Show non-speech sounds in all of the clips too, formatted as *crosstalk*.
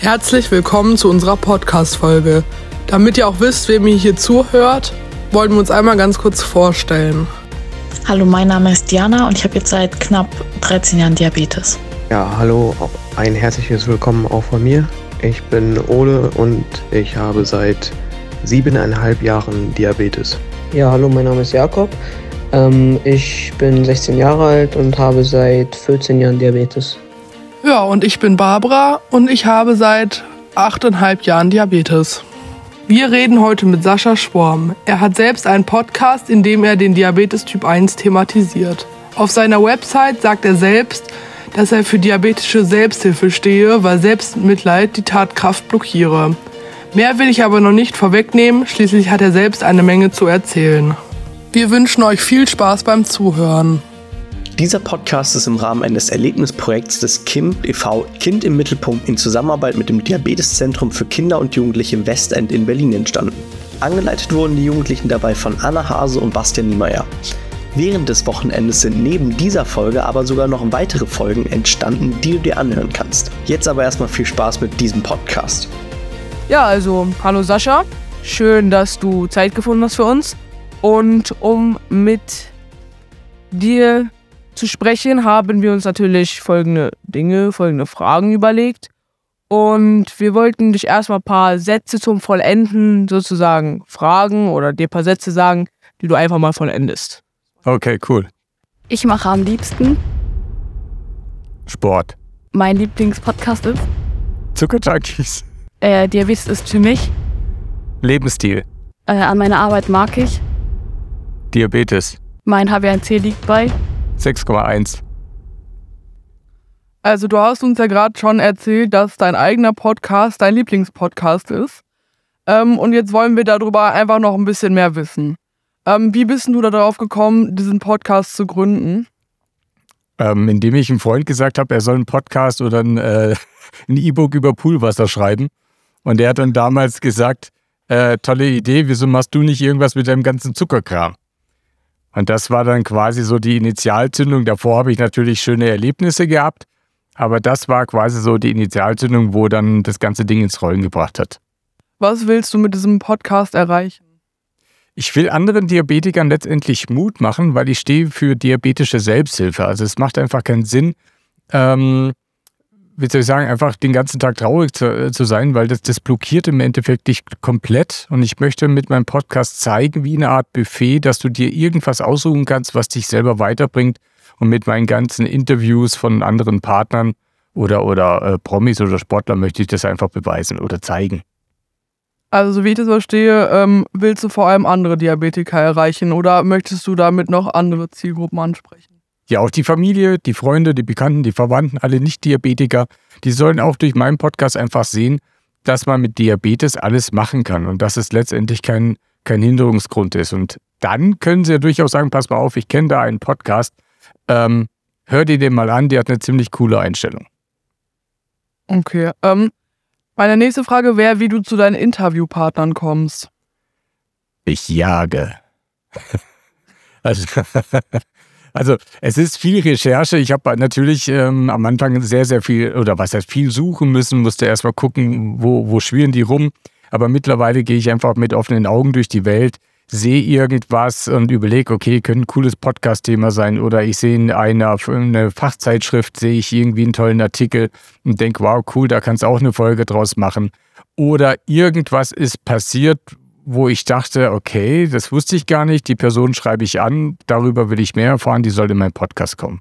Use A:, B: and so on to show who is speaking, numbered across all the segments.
A: Herzlich willkommen zu unserer Podcast-Folge. Damit ihr auch wisst, wem ihr hier zuhört, wollten wir uns einmal ganz kurz vorstellen.
B: Hallo, mein Name ist Diana und ich habe jetzt seit knapp 13 Jahren Diabetes.
C: Ja, hallo, ein herzliches Willkommen auch von mir. Ich bin Ole und ich habe seit siebeneinhalb Jahren Diabetes.
D: Ja, hallo, mein Name ist Jakob. Ähm, ich bin 16 Jahre alt und habe seit 14 Jahren Diabetes.
A: Ja, und ich bin Barbara und ich habe seit achteinhalb Jahren Diabetes. Wir reden heute mit Sascha Schworm. Er hat selbst einen Podcast, in dem er den Diabetes Typ 1 thematisiert. Auf seiner Website sagt er selbst, dass er für diabetische Selbsthilfe stehe, weil Selbstmitleid die Tatkraft blockiere. Mehr will ich aber noch nicht vorwegnehmen, schließlich hat er selbst eine Menge zu erzählen. Wir wünschen euch viel Spaß beim Zuhören.
E: Dieser Podcast ist im Rahmen eines Erlebnisprojekts des KIM e.V. Kind im Mittelpunkt in Zusammenarbeit mit dem Diabeteszentrum für Kinder und Jugendliche im Westend in Berlin entstanden. Angeleitet wurden die Jugendlichen dabei von Anna Hase und Bastian Niemeyer. Während des Wochenendes sind neben dieser Folge aber sogar noch weitere Folgen entstanden, die du dir anhören kannst. Jetzt aber erstmal viel Spaß mit diesem Podcast.
F: Ja, also, hallo Sascha. Schön, dass du Zeit gefunden hast für uns. Und um mit dir zu sprechen, haben wir uns natürlich folgende Dinge, folgende Fragen überlegt. Und wir wollten dich erstmal ein paar Sätze zum Vollenden sozusagen fragen oder dir ein paar Sätze sagen, die du einfach mal vollendest.
G: Okay, cool.
H: Ich mache am liebsten.
G: Sport.
H: Mein Lieblingspodcast ist.
G: Zuckerjunkies.
H: Äh, Diabetes ist für mich.
G: Lebensstil.
H: Äh, an meiner Arbeit mag ich.
G: Diabetes.
H: Mein HbA1c liegt bei.
G: 6,1.
A: Also du hast uns ja gerade schon erzählt, dass dein eigener Podcast dein Lieblingspodcast ist. Ähm, und jetzt wollen wir darüber einfach noch ein bisschen mehr wissen. Ähm, wie bist du da darauf gekommen, diesen Podcast zu gründen?
G: Ähm, indem ich einem Freund gesagt habe, er soll einen Podcast oder ein äh, *laughs* E-Book über Poolwasser schreiben. Und er hat dann damals gesagt, äh, tolle Idee, wieso machst du nicht irgendwas mit deinem ganzen Zuckerkram? Und das war dann quasi so die Initialzündung. Davor habe ich natürlich schöne Erlebnisse gehabt, aber das war quasi so die Initialzündung, wo dann das ganze Ding ins Rollen gebracht hat.
A: Was willst du mit diesem Podcast erreichen?
G: Ich will anderen Diabetikern letztendlich Mut machen, weil ich stehe für diabetische Selbsthilfe. Also es macht einfach keinen Sinn, ähm, wie soll ich sagen, einfach den ganzen Tag traurig zu, äh, zu sein, weil das, das blockiert im Endeffekt dich komplett. Und ich möchte mit meinem Podcast zeigen, wie eine Art Buffet, dass du dir irgendwas aussuchen kannst, was dich selber weiterbringt. Und mit meinen ganzen Interviews von anderen Partnern oder, oder äh, Promis oder Sportlern möchte ich das einfach beweisen oder zeigen.
A: Also, so wie ich das verstehe, ähm, willst du vor allem andere Diabetiker erreichen oder möchtest du damit noch andere Zielgruppen ansprechen?
G: Ja, auch die Familie, die Freunde, die Bekannten, die Verwandten, alle Nicht-Diabetiker, die sollen auch durch meinen Podcast einfach sehen, dass man mit Diabetes alles machen kann und dass es letztendlich kein, kein Hinderungsgrund ist. Und dann können sie ja durchaus sagen, pass mal auf, ich kenne da einen Podcast, ähm, hör dir den mal an, der hat eine ziemlich coole Einstellung.
A: Okay, ähm, meine nächste Frage wäre, wie du zu deinen Interviewpartnern kommst.
G: Ich jage. *laughs* also, also, es ist viel Recherche. Ich habe natürlich ähm, am Anfang sehr, sehr viel, oder was heißt viel suchen müssen, musste erstmal gucken, wo, wo schwirren die rum. Aber mittlerweile gehe ich einfach mit offenen Augen durch die Welt, sehe irgendwas und überlege, okay, könnte ein cooles Podcast-Thema sein. Oder ich sehe in einer eine Fachzeitschrift, sehe ich irgendwie einen tollen Artikel und denke, wow, cool, da kannst du auch eine Folge draus machen. Oder irgendwas ist passiert, wo ich dachte, okay, das wusste ich gar nicht, die Person schreibe ich an, darüber will ich mehr erfahren, die soll in meinen Podcast kommen.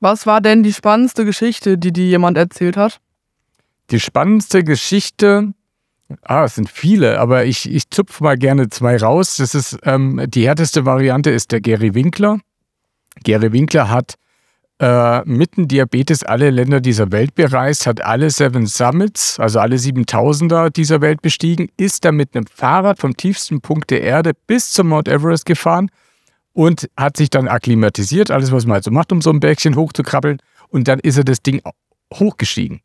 A: Was war denn die spannendste Geschichte, die dir jemand erzählt hat?
G: Die spannendste Geschichte, ah, es sind viele, aber ich, ich zupfe mal gerne zwei raus. Das ist ähm, die härteste Variante ist der Gary Winkler. Gary Winkler hat äh, mitten Diabetes alle Länder dieser Welt bereist, hat alle Seven Summits, also alle 7000er dieser Welt bestiegen, ist dann mit einem Fahrrad vom tiefsten Punkt der Erde bis zum Mount Everest gefahren und hat sich dann akklimatisiert, alles was man halt so macht, um so ein Bergchen hochzukrabbeln. Und dann ist er das Ding hochgestiegen.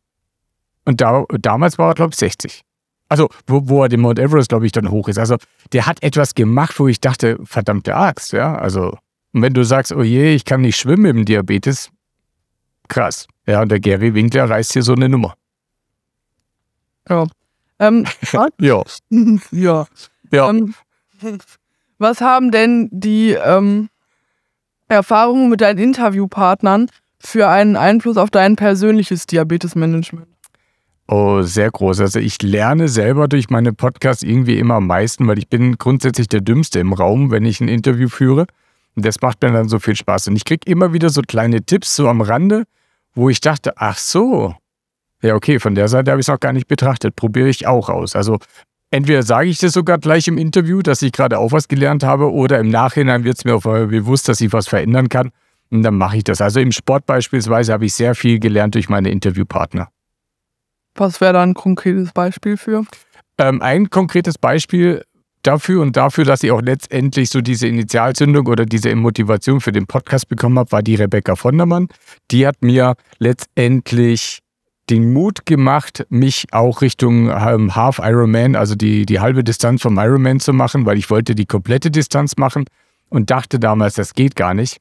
G: Und da, damals war er, glaube ich, 60. Also, wo, wo er den Mount Everest, glaube ich, dann hoch ist. Also, der hat etwas gemacht, wo ich dachte, verdammte Axt, ja. Also, und wenn du sagst, oh je, ich kann nicht schwimmen im Diabetes, krass. Ja, und der Gary Winkler reißt hier so eine Nummer.
F: Ja. Ähm, *laughs* was?
G: Ja. *laughs*
F: ja.
G: Ja.
F: Ähm, was haben denn die ähm, Erfahrungen mit deinen Interviewpartnern für einen Einfluss auf dein persönliches Diabetesmanagement?
G: Oh, sehr groß. Also ich lerne selber durch meine Podcasts irgendwie immer am meisten, weil ich bin grundsätzlich der Dümmste im Raum, wenn ich ein Interview führe. Und das macht mir dann so viel Spaß. Und ich kriege immer wieder so kleine Tipps so am Rande, wo ich dachte, ach so. Ja, okay, von der Seite habe ich es noch gar nicht betrachtet. Probiere ich auch aus. Also entweder sage ich das sogar gleich im Interview, dass ich gerade auch was gelernt habe, oder im Nachhinein wird es mir auf einmal bewusst, dass ich was verändern kann. Und dann mache ich das. Also im Sport beispielsweise habe ich sehr viel gelernt durch meine Interviewpartner.
F: Was wäre da ein konkretes Beispiel für?
G: Ähm, ein konkretes Beispiel dafür und dafür, dass ich auch letztendlich so diese Initialzündung oder diese Motivation für den Podcast bekommen habe, war die Rebecca Vondermann. Die hat mir letztendlich den Mut gemacht, mich auch Richtung ähm, Half Ironman, also die, die halbe Distanz vom Ironman zu machen, weil ich wollte die komplette Distanz machen und dachte damals, das geht gar nicht.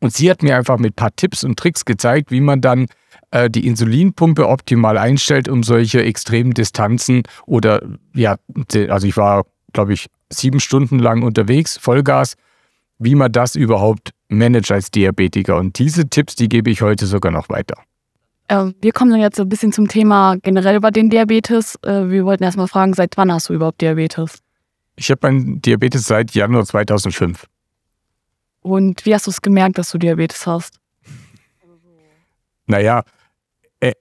G: Und sie hat mir einfach mit ein paar Tipps und Tricks gezeigt, wie man dann äh, die Insulinpumpe optimal einstellt, um solche extremen Distanzen oder ja, also ich war, glaube ich, sieben Stunden lang unterwegs, Vollgas, wie man das überhaupt managt als Diabetiker. Und diese Tipps, die gebe ich heute sogar noch weiter.
H: Äh, wir kommen dann jetzt so ein bisschen zum Thema generell über den Diabetes. Äh, wir wollten erstmal fragen, seit wann hast du überhaupt Diabetes?
G: Ich habe meinen Diabetes seit Januar 2005.
H: Und wie hast du es gemerkt, dass du Diabetes hast?
G: Naja,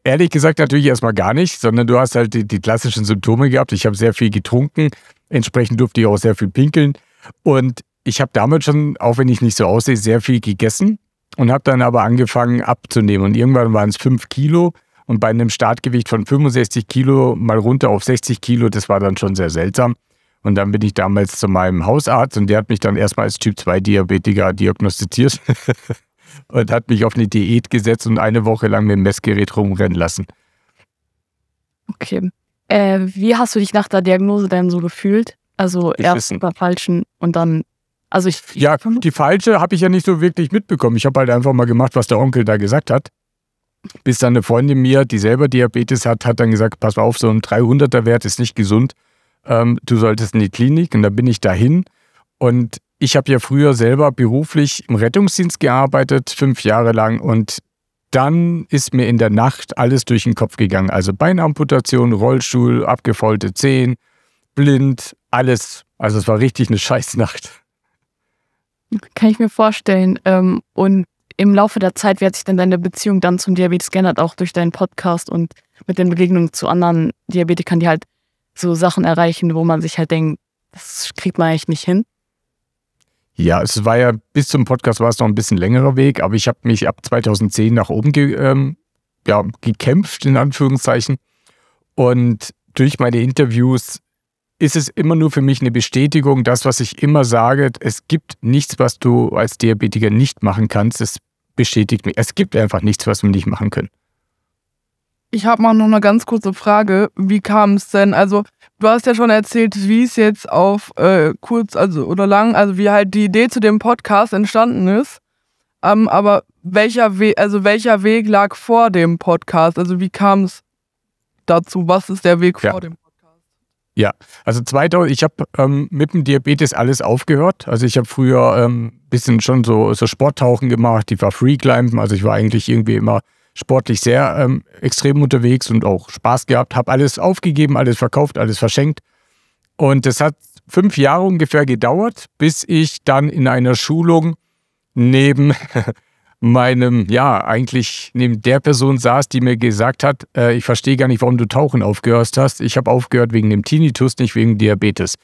G: ehrlich gesagt natürlich erstmal gar nicht, sondern du hast halt die, die klassischen Symptome gehabt. Ich habe sehr viel getrunken, entsprechend durfte ich auch sehr viel pinkeln. Und ich habe damit schon, auch wenn ich nicht so aussehe, sehr viel gegessen und habe dann aber angefangen abzunehmen. Und irgendwann waren es fünf Kilo und bei einem Startgewicht von 65 Kilo mal runter auf 60 Kilo, das war dann schon sehr seltsam. Und dann bin ich damals zu meinem Hausarzt und der hat mich dann erstmal als Typ 2 Diabetiker diagnostiziert *laughs* und hat mich auf eine Diät gesetzt und eine Woche lang mit dem Messgerät rumrennen lassen.
H: Okay. Äh, wie hast du dich nach der Diagnose denn so gefühlt? Also erst
G: Beschissen.
H: bei falschen und dann, also ich.
G: Ja, die falsche habe ich ja nicht so wirklich mitbekommen. Ich habe halt einfach mal gemacht, was der Onkel da gesagt hat. Bis dann eine Freundin mir, die selber Diabetes hat, hat dann gesagt, pass mal auf, so ein 300er Wert ist nicht gesund. Ähm, du solltest in die Klinik. Und da bin ich dahin. Und ich habe ja früher selber beruflich im Rettungsdienst gearbeitet, fünf Jahre lang. Und dann ist mir in der Nacht alles durch den Kopf gegangen. Also Beinamputation, Rollstuhl, abgefaulte Zehen, blind, alles. Also es war richtig eine *laughs* Scheißnacht.
H: Kann ich mir vorstellen. Ähm, und im Laufe der Zeit, wie hat sich denn deine Beziehung dann zum Diabetes geändert, auch durch deinen Podcast und mit den Begegnungen zu anderen Diabetikern, die halt so Sachen erreichen, wo man sich halt denkt, das kriegt man eigentlich nicht hin?
G: Ja, es war ja bis zum Podcast war es noch ein bisschen längerer Weg, aber ich habe mich ab 2010 nach oben ge, ähm, ja, gekämpft, in Anführungszeichen. Und durch meine Interviews ist es immer nur für mich eine Bestätigung, das, was ich immer sage, es gibt nichts, was du als Diabetiker nicht machen kannst. Es bestätigt mich. Es gibt einfach nichts, was wir nicht machen können.
F: Ich habe mal noch eine ganz kurze Frage. Wie kam es denn? Also, du hast ja schon erzählt, wie es jetzt auf äh, kurz also oder lang, also wie halt die Idee zu dem Podcast entstanden ist. Ähm, aber welcher Weg, also welcher Weg lag vor dem Podcast? Also wie kam es dazu? Was ist der Weg
G: Ja.
F: vor dem Podcast?
G: Ja, also 2000, ich habe ähm, mit dem Diabetes alles aufgehört. Also ich habe früher ein ähm, bisschen schon so, so Sporttauchen gemacht, ich war Freeclimben, also ich war eigentlich irgendwie immer sportlich sehr ähm, extrem unterwegs und auch Spaß gehabt, habe alles aufgegeben, alles verkauft, alles verschenkt. Und das hat fünf Jahre ungefähr gedauert, bis ich dann in einer Schulung neben *laughs* meinem, ja, eigentlich neben der Person saß, die mir gesagt hat, äh, ich verstehe gar nicht, warum du Tauchen aufgehört hast. Ich habe aufgehört wegen dem Tinnitus, nicht wegen Diabetes.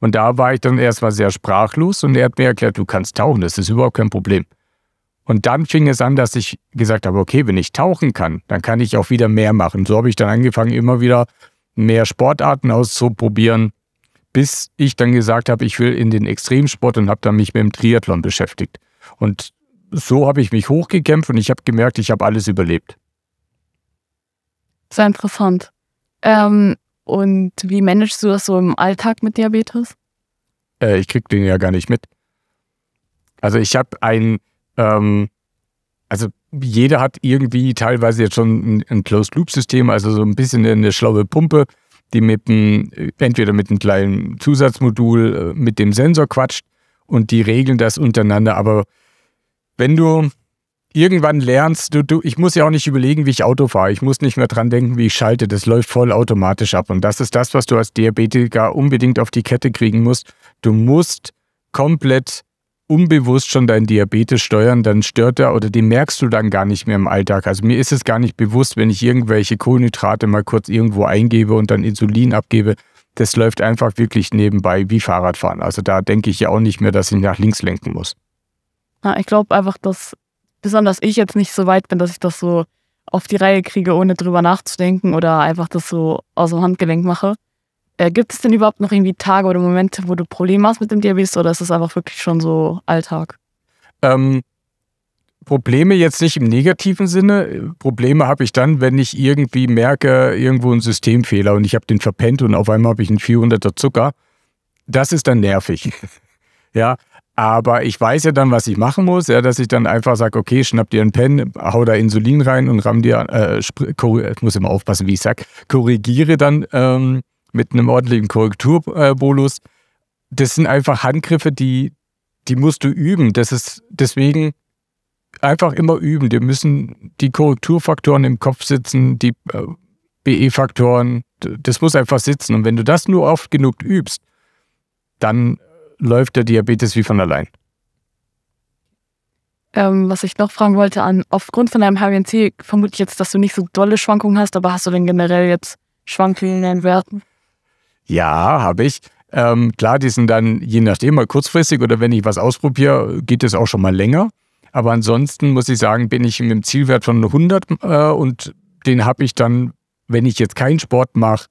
G: Und da war ich dann erstmal sehr sprachlos und er hat mir erklärt, du kannst tauchen, das ist überhaupt kein Problem. Und dann fing es an, dass ich gesagt habe, okay, wenn ich tauchen kann, dann kann ich auch wieder mehr machen. So habe ich dann angefangen, immer wieder mehr Sportarten auszuprobieren, bis ich dann gesagt habe, ich will in den Extremsport und habe dann mich mit dem Triathlon beschäftigt. Und so habe ich mich hochgekämpft und ich habe gemerkt, ich habe alles überlebt.
H: Sehr interessant. Ähm, und wie managst du das so im Alltag mit Diabetes?
G: Äh, ich krieg den ja gar nicht mit. Also ich habe ein, ähm, also jeder hat irgendwie teilweise jetzt schon ein, ein Closed-Loop-System, also so ein bisschen eine schlaue Pumpe, die mit dem, entweder mit einem kleinen Zusatzmodul äh, mit dem Sensor quatscht und die regeln das untereinander. Aber wenn du irgendwann lernst, du, du, ich muss ja auch nicht überlegen, wie ich Auto fahre. Ich muss nicht mehr dran denken, wie ich schalte. Das läuft voll automatisch ab. Und das ist das, was du als Diabetiker unbedingt auf die Kette kriegen musst. Du musst komplett unbewusst schon deinen Diabetes steuern, dann stört er oder den merkst du dann gar nicht mehr im Alltag. Also mir ist es gar nicht bewusst, wenn ich irgendwelche Kohlenhydrate mal kurz irgendwo eingebe und dann Insulin abgebe. Das läuft einfach wirklich nebenbei wie Fahrradfahren. Also da denke ich ja auch nicht mehr, dass ich nach links lenken muss.
H: Ja, ich glaube einfach, dass besonders ich jetzt nicht so weit bin, dass ich das so auf die Reihe kriege, ohne drüber nachzudenken oder einfach das so aus dem Handgelenk mache. Äh, gibt es denn überhaupt noch irgendwie Tage oder Momente, wo du Probleme hast mit dem Diabetes oder ist das einfach wirklich schon so Alltag?
G: Ähm, Probleme jetzt nicht im negativen Sinne. Probleme habe ich dann, wenn ich irgendwie merke, irgendwo ein Systemfehler und ich habe den verpennt und auf einmal habe ich einen 400er Zucker. Das ist dann nervig. *laughs* ja, aber ich weiß ja dann, was ich machen muss, ja, dass ich dann einfach sage, okay, schnapp dir einen Pen, hau da Insulin rein und ramm dir, äh, ich muss immer aufpassen, wie ich sage, korrigiere dann ähm, mit einem ordentlichen Korrekturbolus. Das sind einfach Handgriffe, die, die musst du üben. Das ist deswegen einfach immer üben. Wir müssen die Korrekturfaktoren im Kopf sitzen, die äh, BE-Faktoren, das muss einfach sitzen. Und wenn du das nur oft genug übst, dann läuft der Diabetes wie von allein.
H: Ähm, was ich noch fragen wollte, an aufgrund von deinem HbA1c vermute ich jetzt, dass du nicht so dolle Schwankungen hast, aber hast du denn generell jetzt Schwankungen in den Werten?
G: Ja, habe ich. Ähm, klar, die sind dann je nachdem mal kurzfristig oder wenn ich was ausprobiere, geht es auch schon mal länger. Aber ansonsten muss ich sagen, bin ich mit dem Zielwert von 100 äh, und den habe ich dann, wenn ich jetzt keinen Sport mache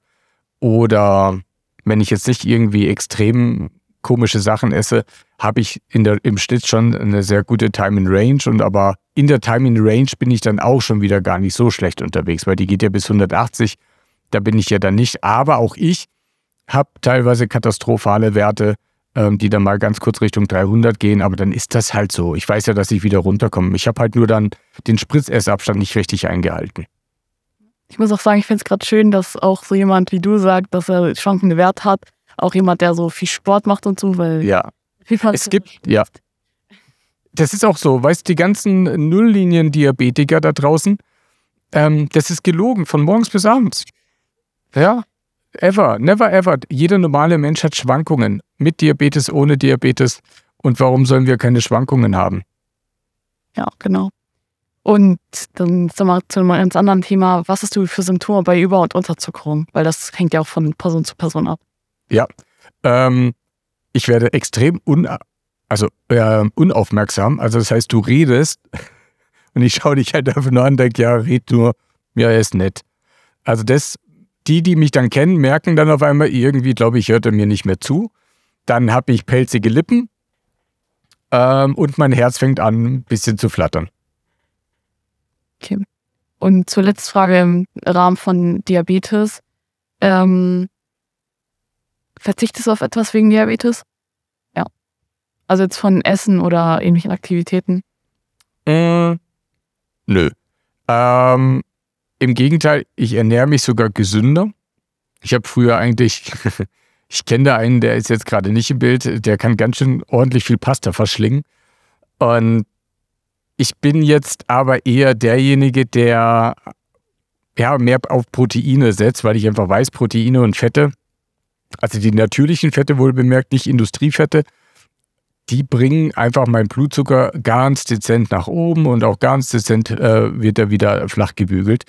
G: oder wenn ich jetzt nicht irgendwie extrem komische Sachen esse, habe ich in der, im Schnitt schon eine sehr gute Time in Range. Und aber in der Time in Range bin ich dann auch schon wieder gar nicht so schlecht unterwegs, weil die geht ja bis 180. Da bin ich ja dann nicht. Aber auch ich habe teilweise katastrophale Werte, ähm, die dann mal ganz kurz Richtung 300 gehen, aber dann ist das halt so. Ich weiß ja, dass ich wieder runterkomme. Ich habe halt nur dann den Spritzessabstand nicht richtig eingehalten.
H: Ich muss auch sagen, ich finde es gerade schön, dass auch so jemand wie du sagt, dass er schwankende Wert hat. Auch jemand, der so viel Sport macht und so, weil.
G: Ja. *laughs* Es gibt, ja. Das ist auch so, weißt du, die ganzen Nulllinien-Diabetiker da draußen, ähm, das ist gelogen, von morgens bis abends. Ja, Ever, never ever. Jeder normale Mensch hat Schwankungen. Mit Diabetes, ohne Diabetes. Und warum sollen wir keine Schwankungen haben?
H: Ja, genau. Und dann sind wir zu einem ganz anderen Thema. Was hast du für Symptome bei Über- und Unterzuckerung? Weil das hängt ja auch von Person zu Person ab.
G: Ja. Ähm, ich werde extrem un also, äh, unaufmerksam. Also, das heißt, du redest *laughs* und ich schaue dich halt einfach nur an und denke, ja, red nur. Ja, er ist nett. Also, das die, die mich dann kennen, merken dann auf einmal, irgendwie, glaube ich, hört er mir nicht mehr zu. Dann habe ich pelzige Lippen ähm, und mein Herz fängt an, ein bisschen zu flattern.
H: Okay. Und zur letzten Frage im Rahmen von Diabetes. Ähm, verzichtest du auf etwas wegen Diabetes? Ja. Also jetzt von Essen oder ähnlichen Aktivitäten?
G: Äh, nö. Ähm, im Gegenteil, ich ernähre mich sogar gesünder. Ich habe früher eigentlich, *laughs* ich kenne da einen, der ist jetzt gerade nicht im Bild, der kann ganz schön ordentlich viel Pasta verschlingen. Und ich bin jetzt aber eher derjenige, der ja, mehr auf Proteine setzt, weil ich einfach weiß, Proteine und Fette, also die natürlichen Fette wohl bemerkt, nicht Industriefette, die bringen einfach meinen Blutzucker ganz dezent nach oben und auch ganz dezent äh, wird er wieder flach gebügelt.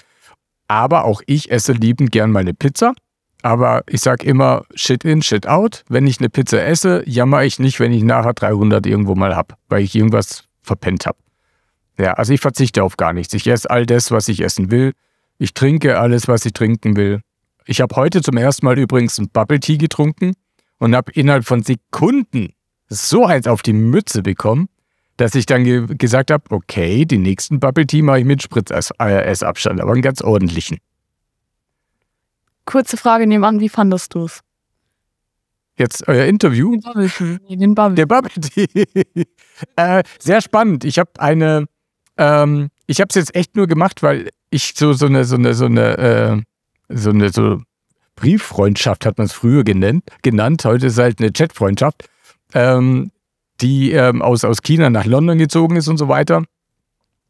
G: Aber auch ich esse liebend gern meine Pizza. Aber ich sage immer Shit in, Shit out. Wenn ich eine Pizza esse, jammer ich nicht, wenn ich nachher 300 irgendwo mal habe, weil ich irgendwas verpennt habe. Ja, also ich verzichte auf gar nichts. Ich esse all das, was ich essen will. Ich trinke alles, was ich trinken will. Ich habe heute zum ersten Mal übrigens ein Bubble Tea getrunken und habe innerhalb von Sekunden so eins auf die Mütze bekommen, dass ich dann ge gesagt habe, okay, den nächsten Bubble Tea mache ich mit Spritzessabstand, aber einen ganz ordentlichen.
H: Kurze Frage nebenan, wie fandest du es?
G: Jetzt euer Interview? Den Bubble Tea. Den Bubble. Der Bubble Tea. *laughs* äh, sehr spannend. Ich habe eine, ähm, ich habe es jetzt echt nur gemacht, weil ich so, so eine, so eine, so eine, äh, so eine so Brieffreundschaft hat man es früher genannt, genannt. Heute ist es halt eine Chatfreundschaft, ähm, die ähm, aus, aus China nach London gezogen ist und so weiter.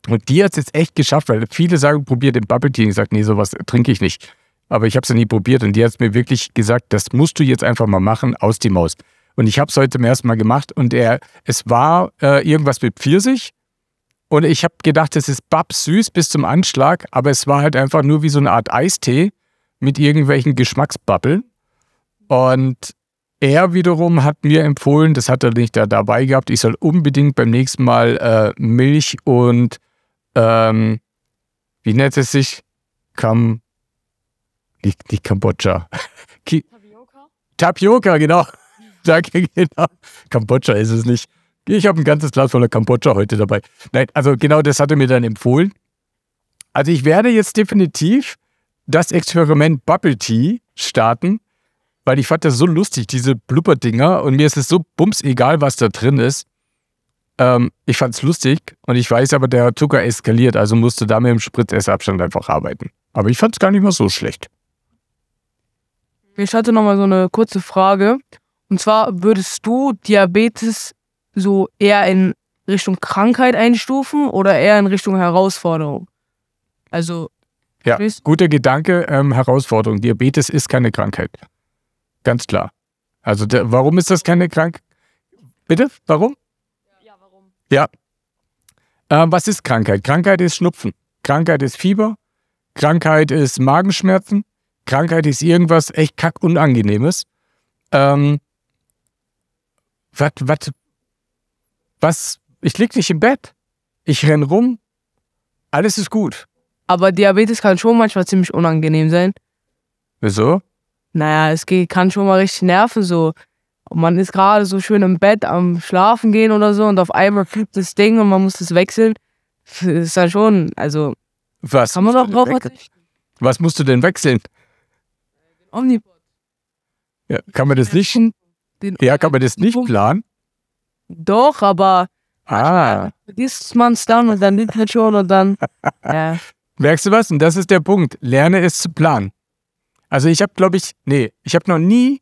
G: Und die hat es jetzt echt geschafft, weil viele sagen, probier den Bubble Tea. Ich sage, nee, sowas trinke ich nicht. Aber ich habe es ja nie probiert und die hat es mir wirklich gesagt, das musst du jetzt einfach mal machen, aus die Maus. Und ich habe es heute zum ersten Mal gemacht und er, es war äh, irgendwas mit Pfirsich. Und ich habe gedacht, es ist babsüß bis zum Anschlag, aber es war halt einfach nur wie so eine Art Eistee mit irgendwelchen Geschmacksbabbeln. Und er wiederum hat mir empfohlen, das hat er nicht da dabei gehabt, ich soll unbedingt beim nächsten Mal äh, Milch und ähm, wie nennt es sich? Kam, nicht, nicht Kambodscha. *laughs* Tapioca? Tapioca, genau. *laughs* Danke, genau. Kambodscha ist es nicht. Ich habe ein ganzes Glas voller Kambodscha heute dabei. Nein, also genau das hat er mir dann empfohlen. Also ich werde jetzt definitiv das Experiment Bubble Tea starten, weil ich fand das so lustig, diese Blubberdinger. Und mir ist es so bums egal, was da drin ist. Ähm, ich fand es lustig und ich weiß aber, der Zucker eskaliert, also musste da mit dem Spritzessabstand einfach arbeiten. Aber ich fand es gar nicht mal so schlecht.
F: Ich hatte nochmal so eine kurze Frage. Und zwar würdest du Diabetes so eher in Richtung Krankheit einstufen oder eher in Richtung Herausforderung? Also.
G: Ja, guter Gedanke, ähm, Herausforderung. Diabetes ist keine Krankheit. Ganz klar. Also, der, warum ist das keine Krankheit? Bitte? Warum? Ja, warum? Ja. Ähm, was ist Krankheit? Krankheit ist Schnupfen. Krankheit ist Fieber. Krankheit ist Magenschmerzen. Krankheit ist irgendwas echt kackunangenehmes. Ähm, was, was, was, ich lieg nicht im Bett. Ich renn rum. Alles ist gut.
F: Aber Diabetes kann schon manchmal ziemlich unangenehm sein.
G: Wieso?
F: Naja, es geht, kann schon mal richtig nerven, so. Und man ist gerade so schön im Bett am Schlafen gehen oder so und auf einmal fliegt das Ding und man muss das wechseln. Das ist dann schon, also.
G: Was?
F: Kann man doch drauf verzichten.
G: Was musst du denn wechseln?
F: Omnipod.
G: Ja, kann man das nicht?
F: Den
G: Ja, kann man das nicht planen?
F: Doch, aber
G: Ah,
F: vergisst man es dann und dann liegt halt schon und dann. *laughs* Ja.
G: merkst du was? Und das ist der Punkt. Lerne es zu planen. Also ich habe, glaube ich, nee, ich habe noch nie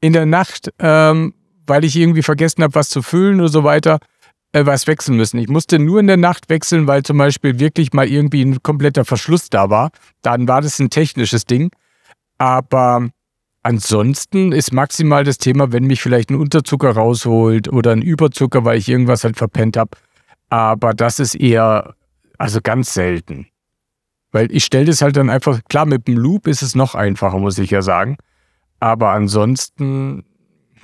G: in der Nacht, ähm, weil ich irgendwie vergessen habe, was zu füllen oder so weiter, äh, was wechseln müssen. Ich musste nur in der Nacht wechseln, weil zum Beispiel wirklich mal irgendwie ein kompletter Verschluss da war. Dann war das ein technisches Ding. Aber ansonsten ist maximal das Thema, wenn mich vielleicht ein Unterzucker rausholt oder ein Überzucker, weil ich irgendwas halt verpennt habe. Aber das ist eher, also ganz selten. Weil ich stelle das halt dann einfach, klar, mit dem Loop ist es noch einfacher, muss ich ja sagen. Aber ansonsten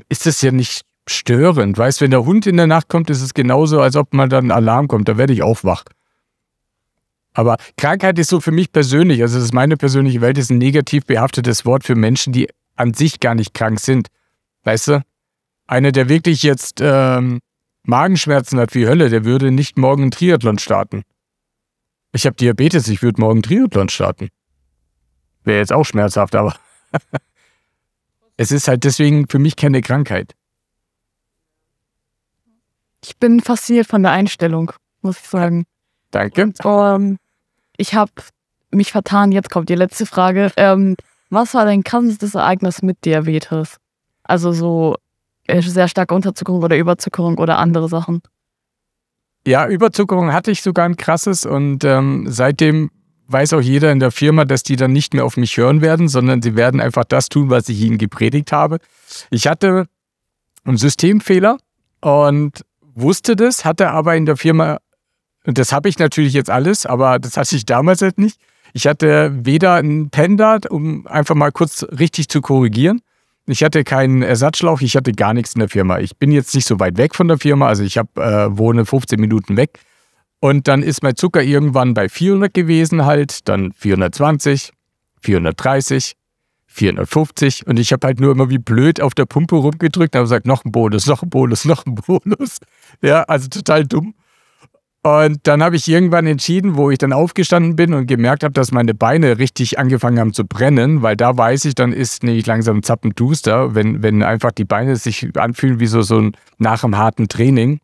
G: ist es ja nicht störend. Weißt, wenn der Hund in der Nacht kommt, ist es genauso, als ob mal dann Alarm kommt. Da werde ich auch wach. Aber Krankheit ist so für mich persönlich, also das ist meine persönliche Welt, ist ein negativ behaftetes Wort für Menschen, die an sich gar nicht krank sind. Weißt du? Einer, der wirklich jetzt ähm, Magenschmerzen hat wie Hölle, der würde nicht morgen einen Triathlon starten. Ich habe Diabetes, ich würde morgen Triathlon starten. Wäre jetzt auch schmerzhaft, aber *laughs* es ist halt deswegen für mich keine Krankheit.
H: Ich bin fasziniert von der Einstellung, muss ich sagen.
G: Danke.
H: Ähm, ich habe mich vertan. Jetzt kommt die letzte Frage. Ähm, was war dein krassestes Ereignis mit Diabetes? Also so äh, sehr starke Unterzuckerung oder Überzuckerung oder andere Sachen.
G: Ja, Überzuckerung hatte ich sogar ein krasses und ähm, seitdem weiß auch jeder in der Firma, dass die dann nicht mehr auf mich hören werden, sondern sie werden einfach das tun, was ich ihnen gepredigt habe. Ich hatte einen Systemfehler und wusste das, hatte aber in der Firma, und das habe ich natürlich jetzt alles, aber das hatte ich damals halt nicht. Ich hatte weder einen Pender, um einfach mal kurz richtig zu korrigieren. Ich hatte keinen Ersatzschlauch, ich hatte gar nichts in der Firma. Ich bin jetzt nicht so weit weg von der Firma, also ich hab, äh, wohne 15 Minuten weg. Und dann ist mein Zucker irgendwann bei 400 gewesen halt, dann 420, 430, 450 und ich habe halt nur immer wie blöd auf der Pumpe rumgedrückt und habe gesagt, noch ein Bonus, noch ein Bonus, noch ein Bonus. Ja, also total dumm. Und dann habe ich irgendwann entschieden, wo ich dann aufgestanden bin und gemerkt habe, dass meine Beine richtig angefangen haben zu brennen, weil da weiß ich, dann ist nicht langsam zappenduster, wenn, wenn einfach die Beine sich anfühlen wie so, so ein nach einem harten Training.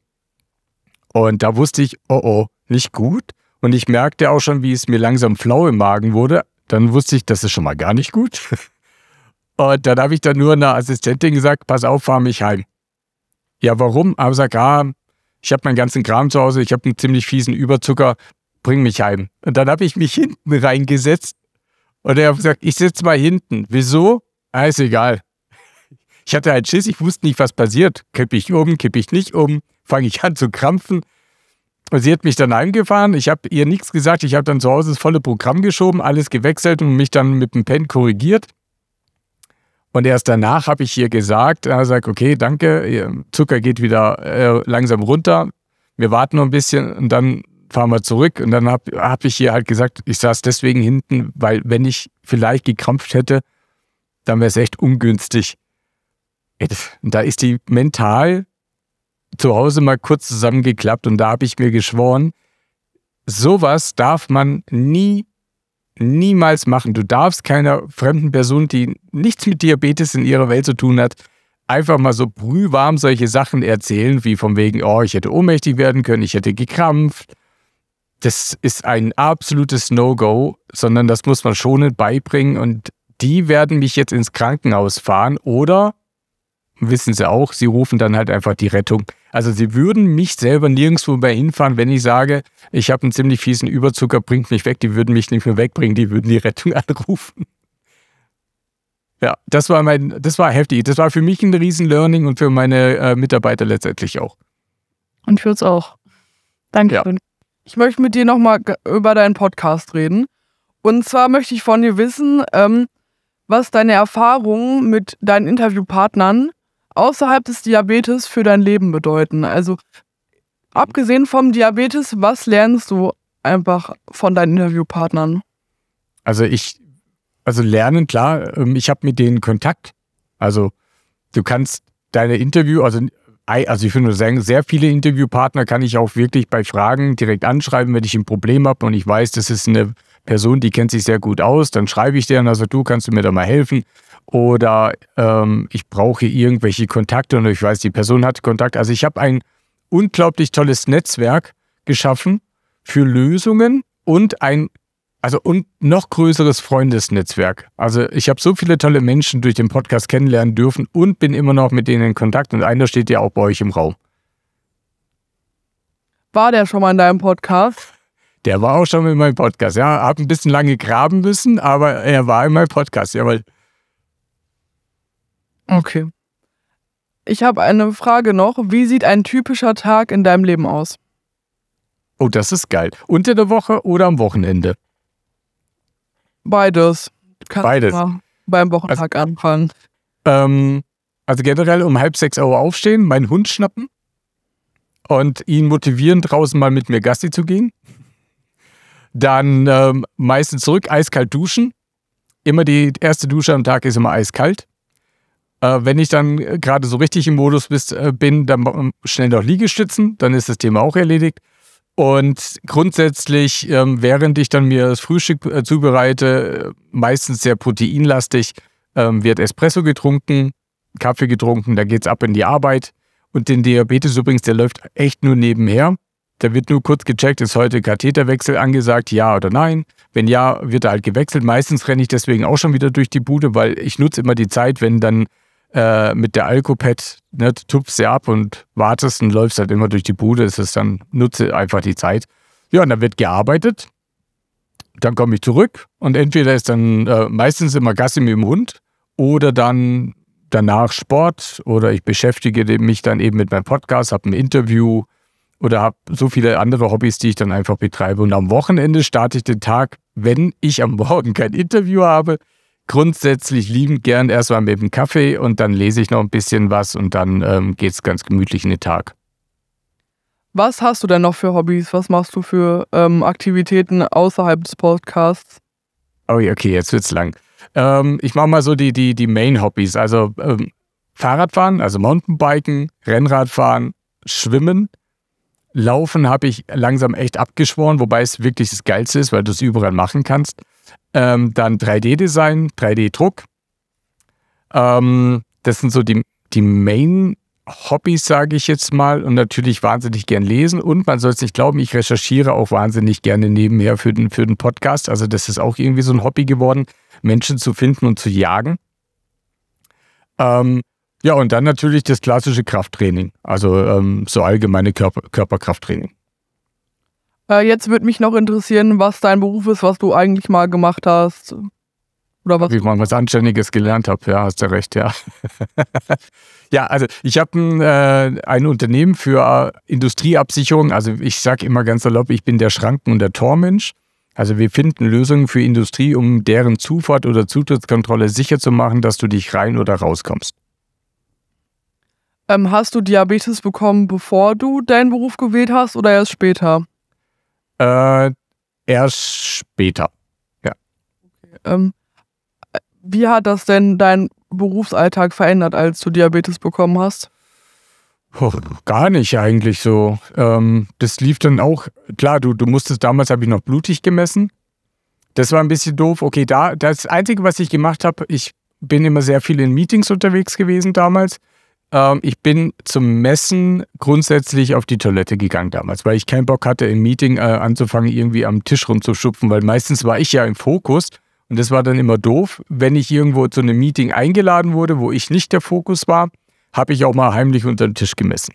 G: Und da wusste ich, oh oh, nicht gut. Und ich merkte auch schon, wie es mir langsam flau im Magen wurde. Dann wusste ich, das ist schon mal gar nicht gut. *laughs* Und dann habe ich dann nur einer Assistentin gesagt, pass auf, fahr mich heim. Ja, warum? Aber sag, ah, ich habe meinen ganzen Kram zu Hause, ich habe einen ziemlich fiesen Überzucker, bring mich heim. Und dann habe ich mich hinten reingesetzt und er hat gesagt, ich sitze mal hinten. Wieso? Ah, ist egal. Ich hatte halt Schiss, ich wusste nicht, was passiert. Kippe ich um, kippe ich nicht um, fange ich an zu krampfen. Und sie hat mich dann heimgefahren. Ich habe ihr nichts gesagt. Ich habe dann zu Hause das volle Programm geschoben, alles gewechselt und mich dann mit dem Pen korrigiert. Und erst danach habe ich ihr gesagt, er sagt, okay, danke, Zucker geht wieder äh, langsam runter. Wir warten noch ein bisschen und dann fahren wir zurück. Und dann habe hab ich ihr halt gesagt, ich saß deswegen hinten, weil wenn ich vielleicht gekrampft hätte, dann wäre es echt ungünstig. Da ist die mental zu Hause mal kurz zusammengeklappt und da habe ich mir geschworen, sowas darf man nie niemals machen. Du darfst keiner fremden Person, die nichts mit Diabetes in ihrer Welt zu tun hat, einfach mal so brühwarm solche Sachen erzählen, wie von wegen, oh, ich hätte ohnmächtig werden können, ich hätte gekrampft. Das ist ein absolutes No-Go, sondern das muss man schonend beibringen und die werden mich jetzt ins Krankenhaus fahren oder wissen sie auch, sie rufen dann halt einfach die Rettung. Also sie würden mich selber nirgendwo mehr hinfahren, wenn ich sage, ich habe einen ziemlich fiesen Überzucker, bringt mich weg. Die würden mich nicht mehr wegbringen, die würden die Rettung *laughs* anrufen. Ja, das war mein, das war heftig. Das war für mich ein Riesen-Learning und für meine äh, Mitarbeiter letztendlich auch.
H: Und für uns auch. Danke. Ja.
A: Ich möchte mit dir nochmal über deinen Podcast reden. Und zwar möchte ich von dir wissen, ähm, was deine Erfahrungen mit deinen Interviewpartnern außerhalb des Diabetes für dein Leben bedeuten? Also abgesehen vom Diabetes, was lernst du einfach von deinen Interviewpartnern?
G: Also ich, also lernen, klar, ähm, ich habe mit denen Kontakt. Also du kannst deine Interview, also, also ich nur sagen, sehr viele Interviewpartner kann ich auch wirklich bei Fragen direkt anschreiben, wenn ich ein Problem habe und ich weiß, das ist eine Person, die kennt sich sehr gut aus, dann schreibe ich deren, also du kannst du mir da mal helfen oder ähm, ich brauche irgendwelche Kontakte und ich weiß, die Person hat Kontakt. Also ich habe ein unglaublich tolles Netzwerk geschaffen für Lösungen und ein also und noch größeres Freundesnetzwerk. Also ich habe so viele tolle Menschen durch den Podcast kennenlernen dürfen und bin immer noch mit denen in Kontakt und einer steht ja auch bei euch im Raum.
A: War der schon mal in deinem Podcast?
G: Der war auch schon in meinem Podcast, ja. Hab ein bisschen lange graben müssen, aber er war in meinem Podcast, jawohl.
A: Okay. Ich habe eine Frage noch. Wie sieht ein typischer Tag in deinem Leben aus?
G: Oh, das ist geil. Unter der Woche oder am Wochenende?
A: Beides.
G: Kannst Beides. Mal
A: beim Wochentag also, anfangen.
G: Ähm, also generell um halb sechs Uhr aufstehen, meinen Hund schnappen und ihn motivieren, draußen mal mit mir Gassi zu gehen. Dann ähm, meistens zurück, eiskalt duschen. Immer die erste Dusche am Tag ist immer eiskalt. Äh, wenn ich dann gerade so richtig im Modus bist, äh, bin, dann schnell noch Liegestützen, dann ist das Thema auch erledigt. Und grundsätzlich, ähm, während ich dann mir das Frühstück äh, zubereite, meistens sehr proteinlastig, ähm, wird Espresso getrunken, Kaffee getrunken, da geht's ab in die Arbeit. Und den Diabetes übrigens, der läuft echt nur nebenher. Da wird nur kurz gecheckt, ist heute Katheterwechsel angesagt, ja oder nein. Wenn ja, wird er halt gewechselt. Meistens renne ich deswegen auch schon wieder durch die Bude, weil ich nutze immer die Zeit, wenn dann äh, mit der Alcopad, ne, tupfst sie ab und wartest und läufst halt immer durch die Bude. Es ist dann, nutze einfach die Zeit. Ja, und dann wird gearbeitet. Dann komme ich zurück und entweder ist dann äh, meistens immer Gassi mit dem Hund oder dann danach Sport oder ich beschäftige mich dann eben mit meinem Podcast, habe ein Interview oder habe so viele andere Hobbys, die ich dann einfach betreibe. Und am Wochenende starte ich den Tag, wenn ich am Morgen kein Interview habe, grundsätzlich liebend gern erstmal mit dem Kaffee und dann lese ich noch ein bisschen was und dann ähm, geht es ganz gemütlich in den Tag.
A: Was hast du denn noch für Hobbys? Was machst du für ähm, Aktivitäten außerhalb des Podcasts?
G: Oh ja, okay, jetzt wird's lang. Ähm, ich mache mal so die, die, die Main-Hobbys. Also ähm, Fahrradfahren, also Mountainbiken, Rennradfahren, Schwimmen. Laufen habe ich langsam echt abgeschworen, wobei es wirklich das Geilste ist, weil du es überall machen kannst. Ähm, dann 3D-Design, 3D-Druck. Ähm, das sind so die, die Main Hobbys, sage ich jetzt mal, und natürlich wahnsinnig gern lesen. Und man soll es nicht glauben, ich recherchiere auch wahnsinnig gerne nebenher für den, für den Podcast. Also das ist auch irgendwie so ein Hobby geworden, Menschen zu finden und zu jagen. Ähm, ja, und dann natürlich das klassische Krafttraining, also ähm, so allgemeine Körper, Körperkrafttraining.
A: Äh, jetzt würde mich noch interessieren, was dein Beruf ist, was du eigentlich mal gemacht hast. Oder was?
G: Wie ich mal was Anständiges gelernt habe, ja, hast du recht, ja. *laughs* ja, also ich habe ein, äh, ein Unternehmen für äh, Industrieabsicherung. Also ich sage immer ganz salopp, ich bin der Schranken- und der Tormensch. Also wir finden Lösungen für Industrie, um deren Zufahrt oder Zutrittskontrolle sicher zu machen, dass du dich rein oder rauskommst.
A: Ähm, hast du Diabetes bekommen, bevor du deinen Beruf gewählt hast oder erst später?
G: Äh, erst später. Ja.
A: Ähm, wie hat das denn deinen Berufsalltag verändert, als du Diabetes bekommen hast?
G: Oh, gar nicht eigentlich so. Ähm, das lief dann auch, klar, du, du musstest, damals habe ich noch blutig gemessen. Das war ein bisschen doof. Okay, da, das Einzige, was ich gemacht habe, ich bin immer sehr viel in Meetings unterwegs gewesen damals. Ähm, ich bin zum Messen grundsätzlich auf die Toilette gegangen damals, weil ich keinen Bock hatte, im Meeting äh, anzufangen, irgendwie am Tisch rumzuschupfen, weil meistens war ich ja im Fokus und das war dann immer doof. Wenn ich irgendwo zu einem Meeting eingeladen wurde, wo ich nicht der Fokus war, habe ich auch mal heimlich unter den Tisch gemessen.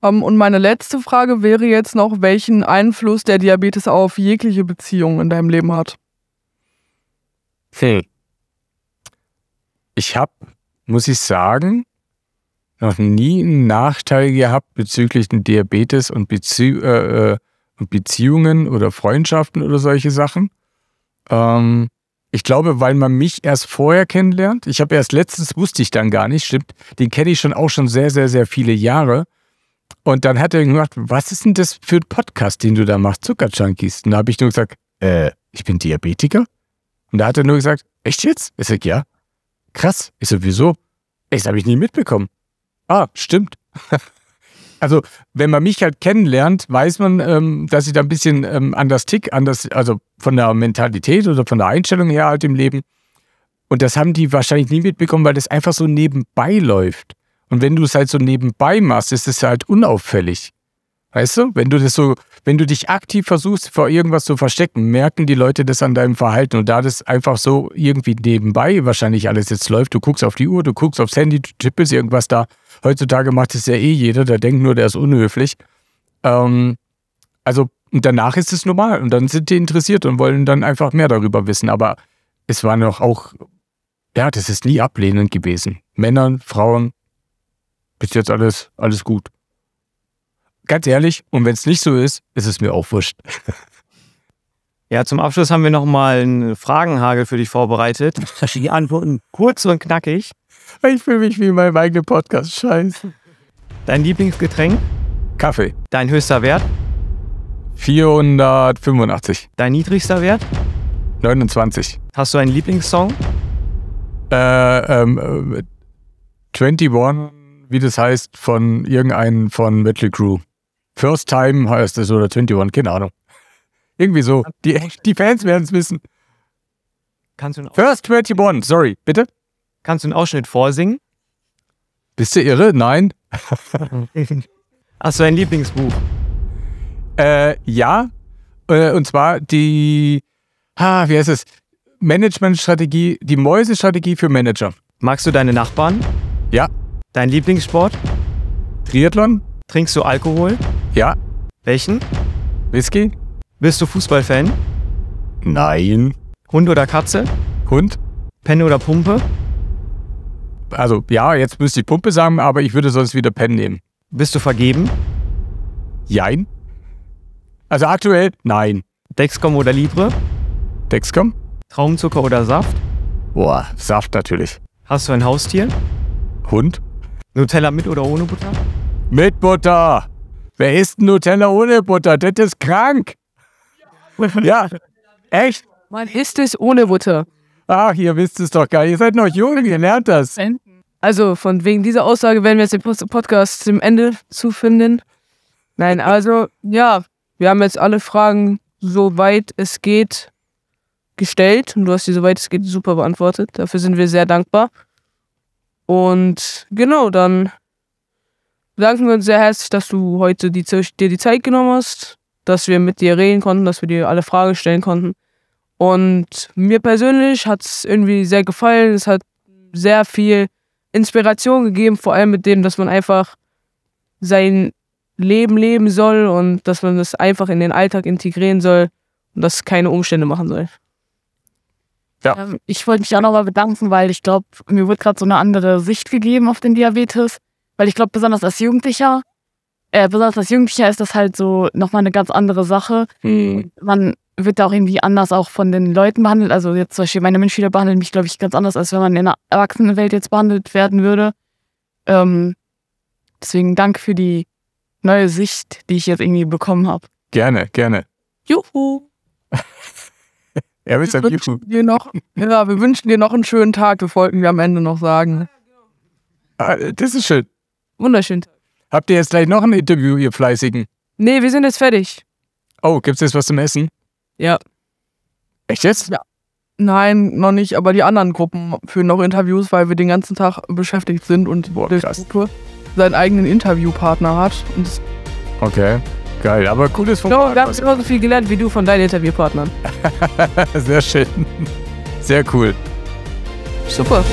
A: Um, ähm, und meine letzte Frage wäre jetzt noch, welchen Einfluss der Diabetes auf jegliche Beziehung in deinem Leben hat.
G: Hm. Ich habe muss ich sagen, noch nie einen Nachteil gehabt bezüglich den Diabetes und, Bezie äh, äh, Beziehungen oder Freundschaften oder solche Sachen. Ähm, ich glaube, weil man mich erst vorher kennenlernt. Ich habe erst letztens, wusste ich dann gar nicht, stimmt, den kenne ich schon auch schon sehr, sehr, sehr viele Jahre. Und dann hat er gesagt, was ist denn das für ein Podcast, den du da machst, Zuckerjunkies? Und da habe ich nur gesagt, äh, ich bin Diabetiker. Und da hat er nur gesagt, echt jetzt? Ich sage, ja. Krass. Ich so, wieso? Das habe ich nie mitbekommen. Ah, stimmt. *laughs* also, wenn man mich halt kennenlernt, weiß man, ähm, dass ich da ein bisschen ähm, anders tick, anders, also von der Mentalität oder von der Einstellung her halt im Leben. Und das haben die wahrscheinlich nie mitbekommen, weil das einfach so nebenbei läuft. Und wenn du es halt so nebenbei machst, ist es halt unauffällig. Weißt du, wenn du das so, wenn du dich aktiv versuchst, vor irgendwas zu verstecken, merken die Leute das an deinem Verhalten. Und da das einfach so irgendwie nebenbei wahrscheinlich alles jetzt läuft, du guckst auf die Uhr, du guckst aufs Handy, du tippest irgendwas da. Heutzutage macht es ja eh jeder, der denkt nur, der ist unhöflich. Ähm, also, und danach ist es normal. Und dann sind die interessiert und wollen dann einfach mehr darüber wissen. Aber es war noch auch, ja, das ist nie ablehnend gewesen. Männern, Frauen, bis jetzt alles, alles gut ganz ehrlich, und wenn es nicht so ist, ist es mir auch wurscht. *laughs*
E: Ja, zum Abschluss haben wir nochmal einen Fragenhagel für dich vorbereitet. *laughs* Die Antworten kurz und knackig.
G: Ich fühle mich wie in meinem eigenen Podcast. Scheiße.
E: Dein Lieblingsgetränk?
G: Kaffee.
E: Dein höchster Wert?
G: 485.
E: Dein niedrigster Wert?
G: 29.
E: Hast du einen Lieblingssong?
G: Äh, ähm, äh, 21, wie das heißt, von irgendeinem von Metal Crew. First Time heißt es oder 21, keine Ahnung. Irgendwie so. Die, die Fans werden es wissen.
E: Kannst du
G: First 21, sorry, bitte?
E: Kannst du einen Ausschnitt vorsingen?
G: Bist du irre? Nein. *laughs*
E: Hast du ein Lieblingsbuch?
G: Äh, ja. Äh, und zwar die, ah, wie heißt es? Managementstrategie, die Mäusestrategie für Manager.
E: Magst du deine Nachbarn?
G: Ja.
E: Dein Lieblingssport?
G: Triathlon.
E: Trinkst du Alkohol?
G: Ja.
E: Welchen?
G: Whisky?
E: Bist du Fußballfan?
G: Nein.
E: Hund oder Katze?
G: Hund?
E: Pen oder Pumpe?
G: Also ja, jetzt müsste ich Pumpe sagen, aber ich würde sonst wieder Pen nehmen.
E: Bist du vergeben?
G: Jein. Also aktuell nein.
E: Dexcom oder Libre?
G: Dexcom?
E: Traumzucker oder Saft?
G: Boah, Saft natürlich.
E: Hast du ein Haustier?
G: Hund?
E: Nutella mit oder ohne Butter?
G: Mit Butter. Wer isst Nutella ohne Butter? Das ist krank. Ja, echt?
F: Man isst es ohne Butter.
G: Ach, ihr wisst es doch gar nicht. Ihr seid noch jung, ihr lernt das.
F: Also, von wegen dieser Aussage werden wir jetzt den Podcast zum Ende zufinden. Nein, also, ja, wir haben jetzt alle Fragen, soweit es geht, gestellt. Und du hast die, soweit es geht, super beantwortet. Dafür sind wir sehr dankbar. Und genau, dann bedanken wir uns sehr herzlich, dass du heute die, dir die Zeit genommen hast, dass wir mit dir reden konnten, dass wir dir alle Fragen stellen konnten. Und mir persönlich hat es irgendwie sehr gefallen. Es hat sehr viel Inspiration gegeben, vor allem mit dem, dass man einfach sein Leben leben soll und dass man das einfach in den Alltag integrieren soll und das keine Umstände machen soll.
G: Ja.
H: Ähm, ich wollte mich auch nochmal bedanken, weil ich glaube, mir wird gerade so eine andere Sicht gegeben auf den Diabetes. Weil ich glaube, besonders als Jugendlicher, äh, besonders als Jugendlicher ist das halt so nochmal eine ganz andere Sache.
G: Mhm.
H: Man wird da auch irgendwie anders auch von den Leuten behandelt. Also jetzt zum Beispiel meine Mitschüler behandeln mich, glaube ich, ganz anders, als wenn man in der Erwachsenenwelt jetzt behandelt werden würde. Ähm, deswegen danke für die neue Sicht, die ich jetzt irgendwie bekommen habe.
G: Gerne, gerne.
F: Juhu!
G: Er ist
A: Wir
G: ein
A: wünschen,
G: Juhu.
A: dir noch, ja, wir wünschen dir noch einen schönen Tag, das wollten wir am Ende noch sagen.
G: Ah, Das ist schön.
F: Wunderschön.
G: Habt ihr jetzt gleich noch ein Interview, ihr Fleißigen?
F: Nee, wir sind jetzt fertig.
G: Oh, gibt's jetzt was zum Essen?
F: Ja.
G: Echt jetzt?
A: Ja. Nein, noch nicht, aber die anderen Gruppen führen noch Interviews, weil wir den ganzen Tag beschäftigt sind und
G: Boah,
A: der. Struktur seinen eigenen Interviewpartner hat.
G: Okay. Geil, aber cooles
F: Ich glaube, wir haben
G: Format.
F: genauso viel gelernt wie du von deinen Interviewpartnern. *laughs*
G: Sehr schön. Sehr cool.
F: Super.